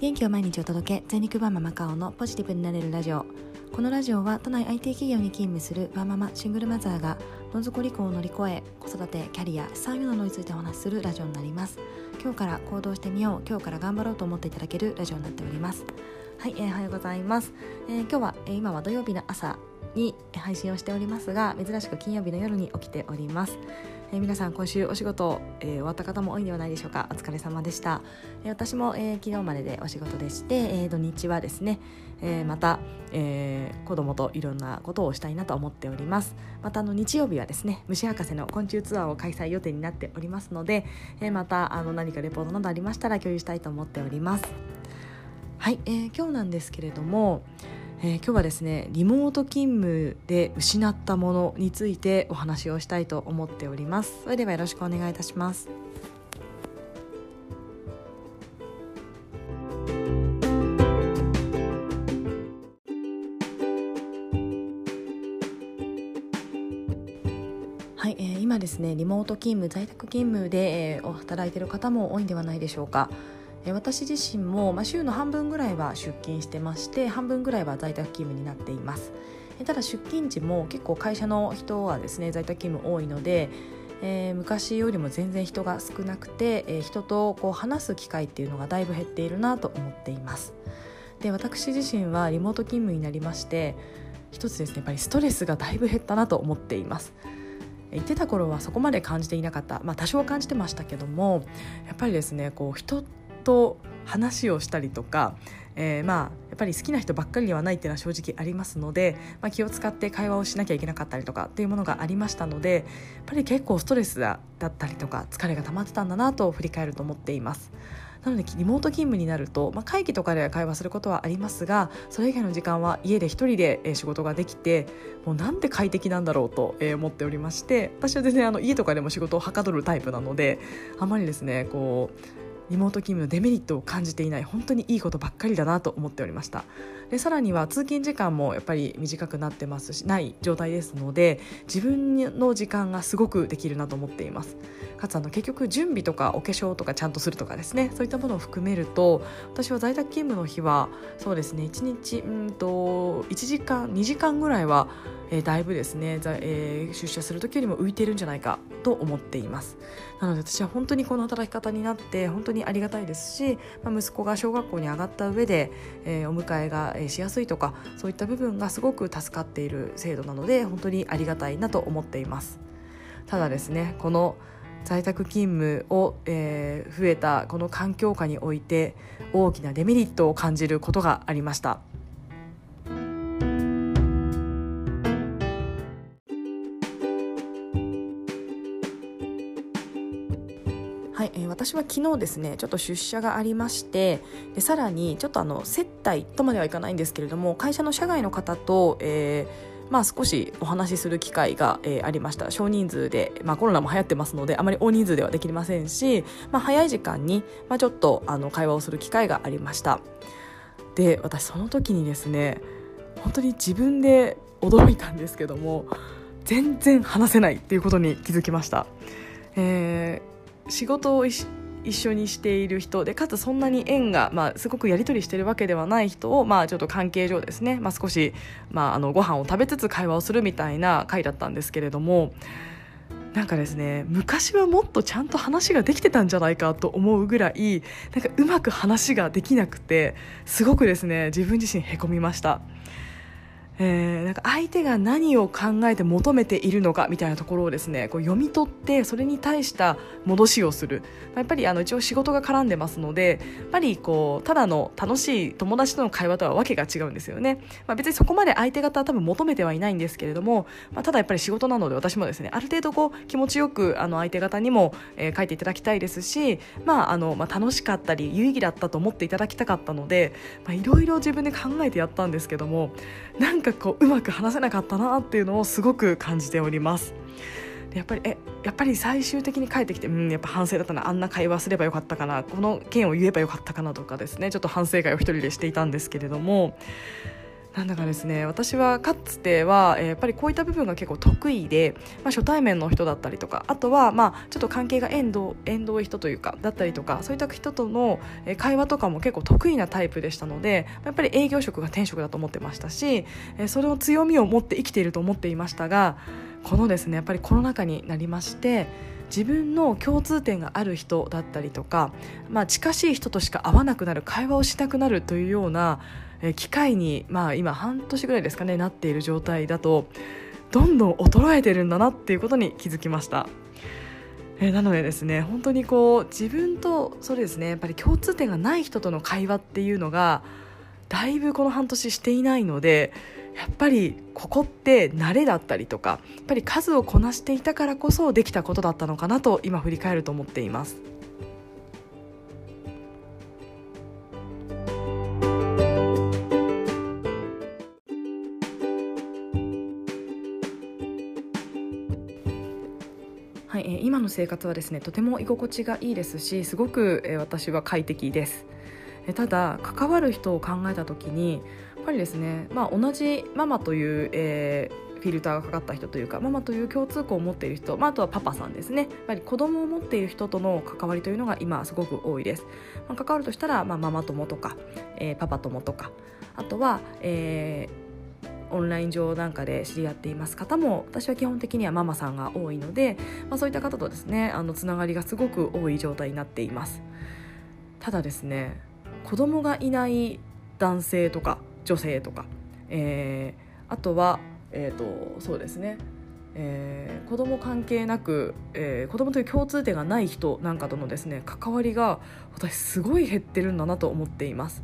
元気を毎日お届け全肉バーママカオのポジティブになれるラジオ。このラジオは都内 IT 企業に勤務するバーママシングルマザーがどん底離婚を乗り越え子育てキャリア資産などについてお話しするラジオになります。今日から行動してみよう。今日から頑張ろうと思っていただけるラジオになっております。はい、えー、おはようございます、えー、今日は、えー、今は土曜日の朝に配信をしておりますが珍しく金曜日の夜に起きております。えー、皆さん今週お仕事、えー、終わった方も多いんではないでしょうか？お疲れ様でした、えー、私も、えー、昨日まででお仕事でして、えー、土日はですね、えー、また、えー、子供といろんなことをしたいなと思っております。またあの日曜日はですね虫博士の昆虫ツアーを開催予定になっておりますので、えー、またあの何かレポートなどありましたら共有したいと思っております。はい、えー、今日なんですけれども、えー、今日はですねリモート勤務で失ったものについてお話をしたいと思っております。それではよろしくお願いいたします。はい、えー、今ですねリモート勤務在宅勤務で、えー、働いている方も多いんではないでしょうか。私自身も、まあ、週の半分ぐらいは出勤してまして半分ぐらいは在宅勤務になっています。ただ出勤時も結構会社の人はですね在宅勤務多いので、えー、昔よりも全然人が少なくて、えー、人とこう話す機会っていうのがだいぶ減っているなと思っています。で私自身はリモート勤務になりまして一つですねやっぱりストレスがだいぶ減ったなと思っています。言ってた頃はそこまで感じていなかった、まあ、多少感じてましたけどもやっぱりですねこう人と話をしたりとか、えー、まあやっぱり好きな人ばっかりではないっていうのは正直ありますので、まあ、気を使って会話をしなきゃいけなかったりとかっていうものがありましたのでやっぱり結構ストレスだったりとか疲れが溜まってたんだなと振り返ると思っています。なのでリモート勤務になると、まあ、会議とかで会話することはありますがそれ以外の時間は家で一人で仕事ができてもうなんて快適なんだろうと思っておりまして私は全然あの家とかでも仕事をはかどるタイプなのであまりですねこうリモート勤務のデメリットを感じていない本当にいいことばっかりだなと思っておりました。でさらには通勤時間もやっぱり短くなってますしない状態ですので自分の時間がすごくできるなと思っています。かつあの結局準備とかお化粧とかちゃんとするとかですね。そういったものを含めると私は在宅勤務の日はそうですね1日うんと1時間2時間ぐらいはえー、だいぶですね、えー、出社する時よりも浮いてるんじゃないかと思っています。なので私は本当にこの働き方になって本当にありがたいですし、まあ、息子が小学校に上がった上で、えー、お迎えがしやすいとかそういった部分がすごく助かっている制度なので本当にありがたいなと思っています。ただですねこの在宅勤務を、えー、増えたこの環境下において大きなデメリットを感じることがありました。私は昨日ですねちょっと出社がありましてでさらにちょっとあの接待とまではいかないんですけれども会社の社外の方と、えーまあ、少しお話しする機会が、えー、ありました。少人数で、まあ、コロナも流行ってますのであまり大人数ではできませんし、まあ、早い時間に、ま、ちょっとあの会話をする機会がありました。で私その時にですね本当に自分で驚いたんですけども全然話せないっていうことに気づきました、えー仕事を一緒にしている人でかつそんなに縁が、まあ、すごくやり取りしてるわけではない人を、まあ、ちょっと関係上ですね、まあ、少し、まあ、あのご飯を食べつつ会話をするみたいな回だったんですけれどもなんかですね昔はもっとちゃんと話ができてたんじゃないかと思うぐらいなんかうまく話ができなくてすごくですね自分自身へこみました。えー、なんか相手が何を考えて求めているのかみたいなところをですねこう読み取ってそれに対した戻しをする。やっぱりあの一応仕事が絡んでますのでやっぱりこうただの楽しい友達との会話とはわけが違うんですよね、まあ、別にそこまで相手方は多分求めてはいないんですけれども、まあ、ただやっぱり仕事なので私もですねある程度こう気持ちよくあの相手方にも、えー、書いていただきたいですし、まああのまあ、楽しかったり有意義だったと思っていただきたかったのでいろいろ自分で考えてやったんですけどもなんかかこううまく話せなかったなっていうのをすごく感じております。やっぱりえやっぱり最終的に帰ってきて、うん、やっぱ反省だったなあんな会話すればよかったかなこの件を言えばよかったかなとかですねちょっと反省会を一人でしていたんですけれどもなんだかですね私はかつては、やっぱりこういった部分が結構得意で、まあ、初対面の人だったりとかあとは、まあ、ちょっと関係が縁遠縁遠い人というかだったりとかそういった人との会話とかも結構得意なタイプでしたのでやっぱり営業職が転職だと思ってましたし、それを強みを持って生きていると思っていましたがこのですねやっぱりコロナ禍になりまして自分の共通点がある人だったりとか、まあ、近しい人としか会わなくなる会話をしたくなるというようなえ機会に、まあ、今半年ぐらいですかねなっている状態だとどんどん衰えてるんだなっていうことに気づきました。えなのでですね本当にこう自分とそれですねやっぱり共通点がない人との会話っていうのがだいぶこの半年していないのでやっぱりここって慣れだったりとかやっぱり数をこなしていたからこそできたことだったのかなと今振り返ると思っています。生活はですねとても居心地がいいですしすごく、え、私は快適です。ただ関わる人を考えた時にやっぱりですね、まあ、同じママという、えー、フィルターがかかった人というかママという共通項を持っている人、まあ、あとはパパさんですねやっぱり子供を持っている人との関わりというのが今すごく多いです、まあ、関わるとしたら、まあ、ママ友とか、えー、パパ友とかあとは、えー、オンライン上なんかで知り合っています方も私は基本的にはママさんが多いので、まあ、そういった方とですねあのつながりがすごく多い状態になっていますただですね子供がいない男性とか女性とか、えー、あとは、えーと、そうですね、えー、子供関係なく、えー、子供という共通点がない人なんかとのですね関わりが私すごい減ってるんだなと思っています。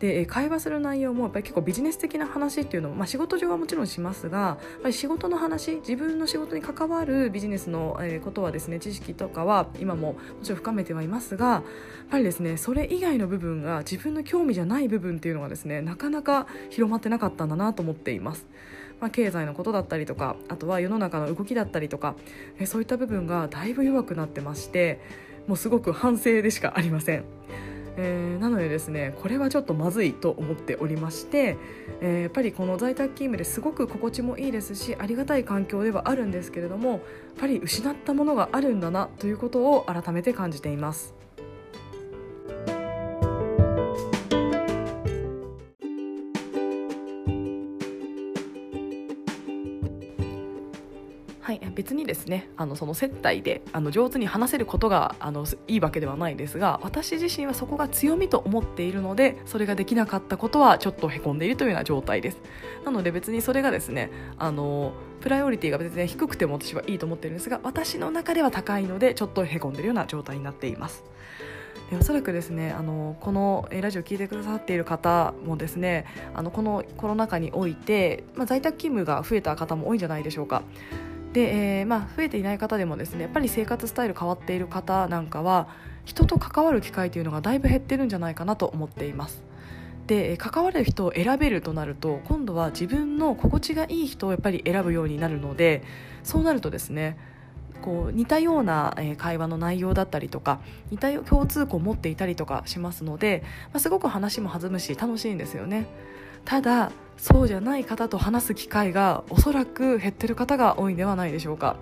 で会話する内容もやっぱり結構ビジネス的な話っていうのも、まあ、仕事上はもちろんしますがやっぱり仕事の話自分の仕事に関わるビジネスの、ことはですね知識とかは今ももちろん深めてはいますがやっぱりですねそれ以外の部分が自分の興味じゃない部分っていうのがですねなかなか広まってなかったんだなと思っています。まあ、経済のことだったりとかあとは世の中の動きだったりとかそういった部分がだいぶ弱くなってましてもうすごく反省でしかありません。えー、なのでですねこれはちょっとまずいと思っておりまして、えー、やっぱりこの在宅勤務ですごく心地もいいですしありがたい環境ではあるんですけれどもやっぱり失ったものがあるんだなということを改めて感じています。はい別にですねあのその接待であの上手に話せることがあのいいわけではないですが私自身はそこが強みと思っているのでそれができなかったことはちょっとへこんでいるというような状態です。なので別にそれがですねあのプライオリティが別に低くても私はいいと思っているんですが私の中では高いのでちょっとへこんでいるような状態になっています。でおそらくですねあのこのラジオを聞いてくださっている方もですねあのこのコロナ禍において、まあ、在宅勤務が増えた方も多いんじゃないでしょうか。で、えー、まあ、増えていない方でもですねやっぱり生活スタイル変わっている方なんかは人と関わる機会というのがだいぶ減ってるんじゃないかなと思っています。で関わる人を選べるとなると今度は自分の心地がいい人をやっぱり選ぶようになるのでそうなるとですねこう似たような会話の内容だったりとか似た共通項を持っていたりとかしますので、まあ、すごく話も弾むし楽しいんですよね。ただそうじゃない方と話す機会がおそらく減ってる方が多いんではないでしょうか、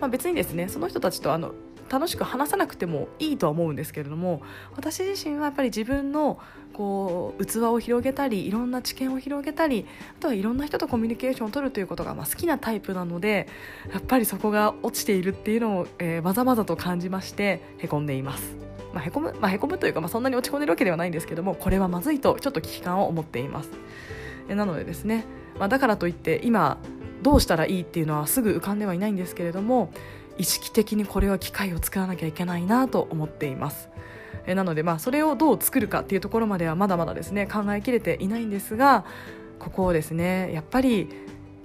まあ、別にですねその人たちとあの楽しく話さなくてもいいとは思うんですけれども私自身はやっぱり自分のこう器を広げたりいろんな知見を広げたりあとはいろんな人とコミュニケーションを取るということがまあ好きなタイプなのでやっぱりそこが落ちているっていうのを、えー、まざまざと感じましてへこんでいます。まあ、へこむ、まあ、へこむというか、まあ、そんなに落ち込んでるわけではないんですけどもこれはまずいとちょっと危機感を持っていますなのでですね、まあ、だからといって今どうしたらいいっていうのはすぐ浮かんではいないんですけれども意識的にこれは機会を作らなきゃいけないなと思っています。えなのでまあそれをどう作るかっていうところまではまだまだですね考えきれていないんですがここをですねやっぱり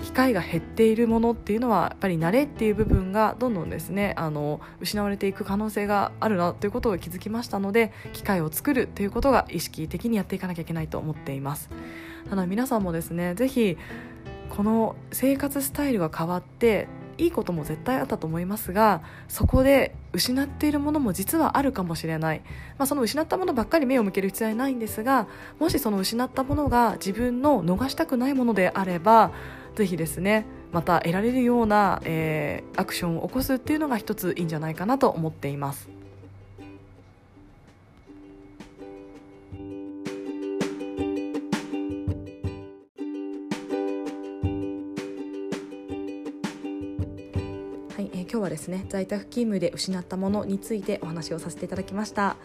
機会が減っているものっていうのはやっぱり慣れっていう部分がどんどんですねあの失われていく可能性があるなということを気づきましたので機会を作るということが意識的にやっていかなきゃいけないと思っています。なので皆さんもですねぜひこの生活スタイルが変わっていいことも絶対あったと思いますがそこで失っているものも実はあるかもしれない、まあ、その失ったものばっかり目を向ける必要はないんですがもしその失ったものが自分の逃したくないものであればぜひですねまた得られるような、えー、アクションを起こすっていうのが一ついいんじゃないかなと思っています。はい、えー、今日はですね在宅勤務で失ったものについてお話をさせていただきました。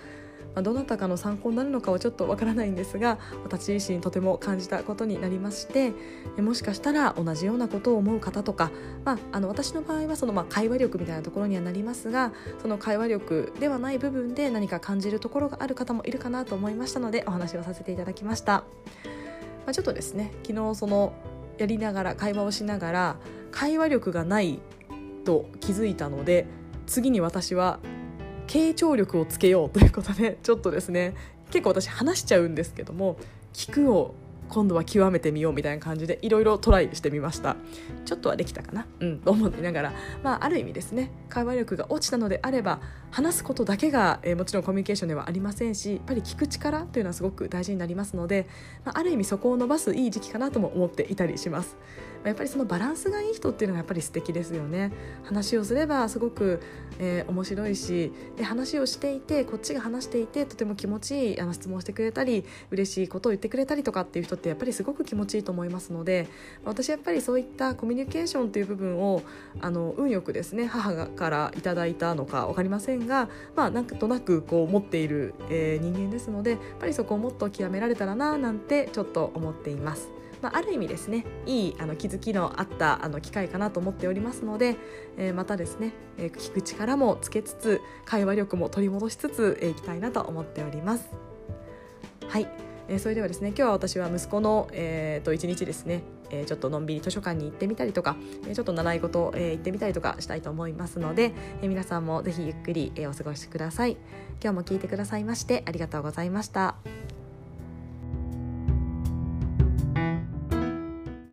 まあ、どなたかの参考になるのかはちょっとわからないんですが私自身とても感じたことになりましてもしかしたら同じようなことを思う方とか、まあ、あの私の場合はそのまあ会話力みたいなところにはなりますがその会話力ではない部分で何か感じるところがある方もいるかなと思いましたのでお話をさせていただきました。まあ、ちょっとですね昨日そのやりながら会話をしながら会話力がないと気づいたので次に私は傾聴力をつけようということでちょっとですね結構私話しちゃうんですけども聞くを今度は極めてみようみたいな感じでいろいろトライしてみました。ちょっとはできたかな？うんと 思いながら。まあある意味ですね。会話力が落ちたのであれば話すことだけが、えー、もちろんコミュニケーションではありませんしやっぱり聞く力というのはすごく大事になりますので、まあ、ある意味そこを伸ばすいい時期かなとも思っていたりします。やっぱりそのバランスがいい人っていうのがやっぱり素敵ですよね。話をすればすごく、えー、面白いしで話をしていてこっちが話していてとても気持ちいいあの質問してくれたり嬉しいことを言ってくれたりとかっていう人ってやっぱりすごく気持ちいいと思いますので私やっぱりそういったコミュニケーションという部分をあの運よくですね母からいただいたのか分かりませんがまあなんとなくこう持っている、えー、人間ですのでやっぱりそこをもっと極められたらななんてちょっと思っています。まあ、ある意味ですねいいあの気づきのあったあの機会かなと思っておりますので、えー、またですね、えー、聞く力もつけつつ会話力も取り戻しつつい、えー、きたいなと思っております。はいえー、それではですね今日は私は息子の、えー、と一日ですね、えー、ちょっとのんびり図書館に行ってみたりとか、えー、ちょっと習い事、えー、行ってみたりとかしたいと思いますので、えー、皆さんもぜひゆっくり、えー、お過ごしください今日も聞いてくださいましてありがとうございました。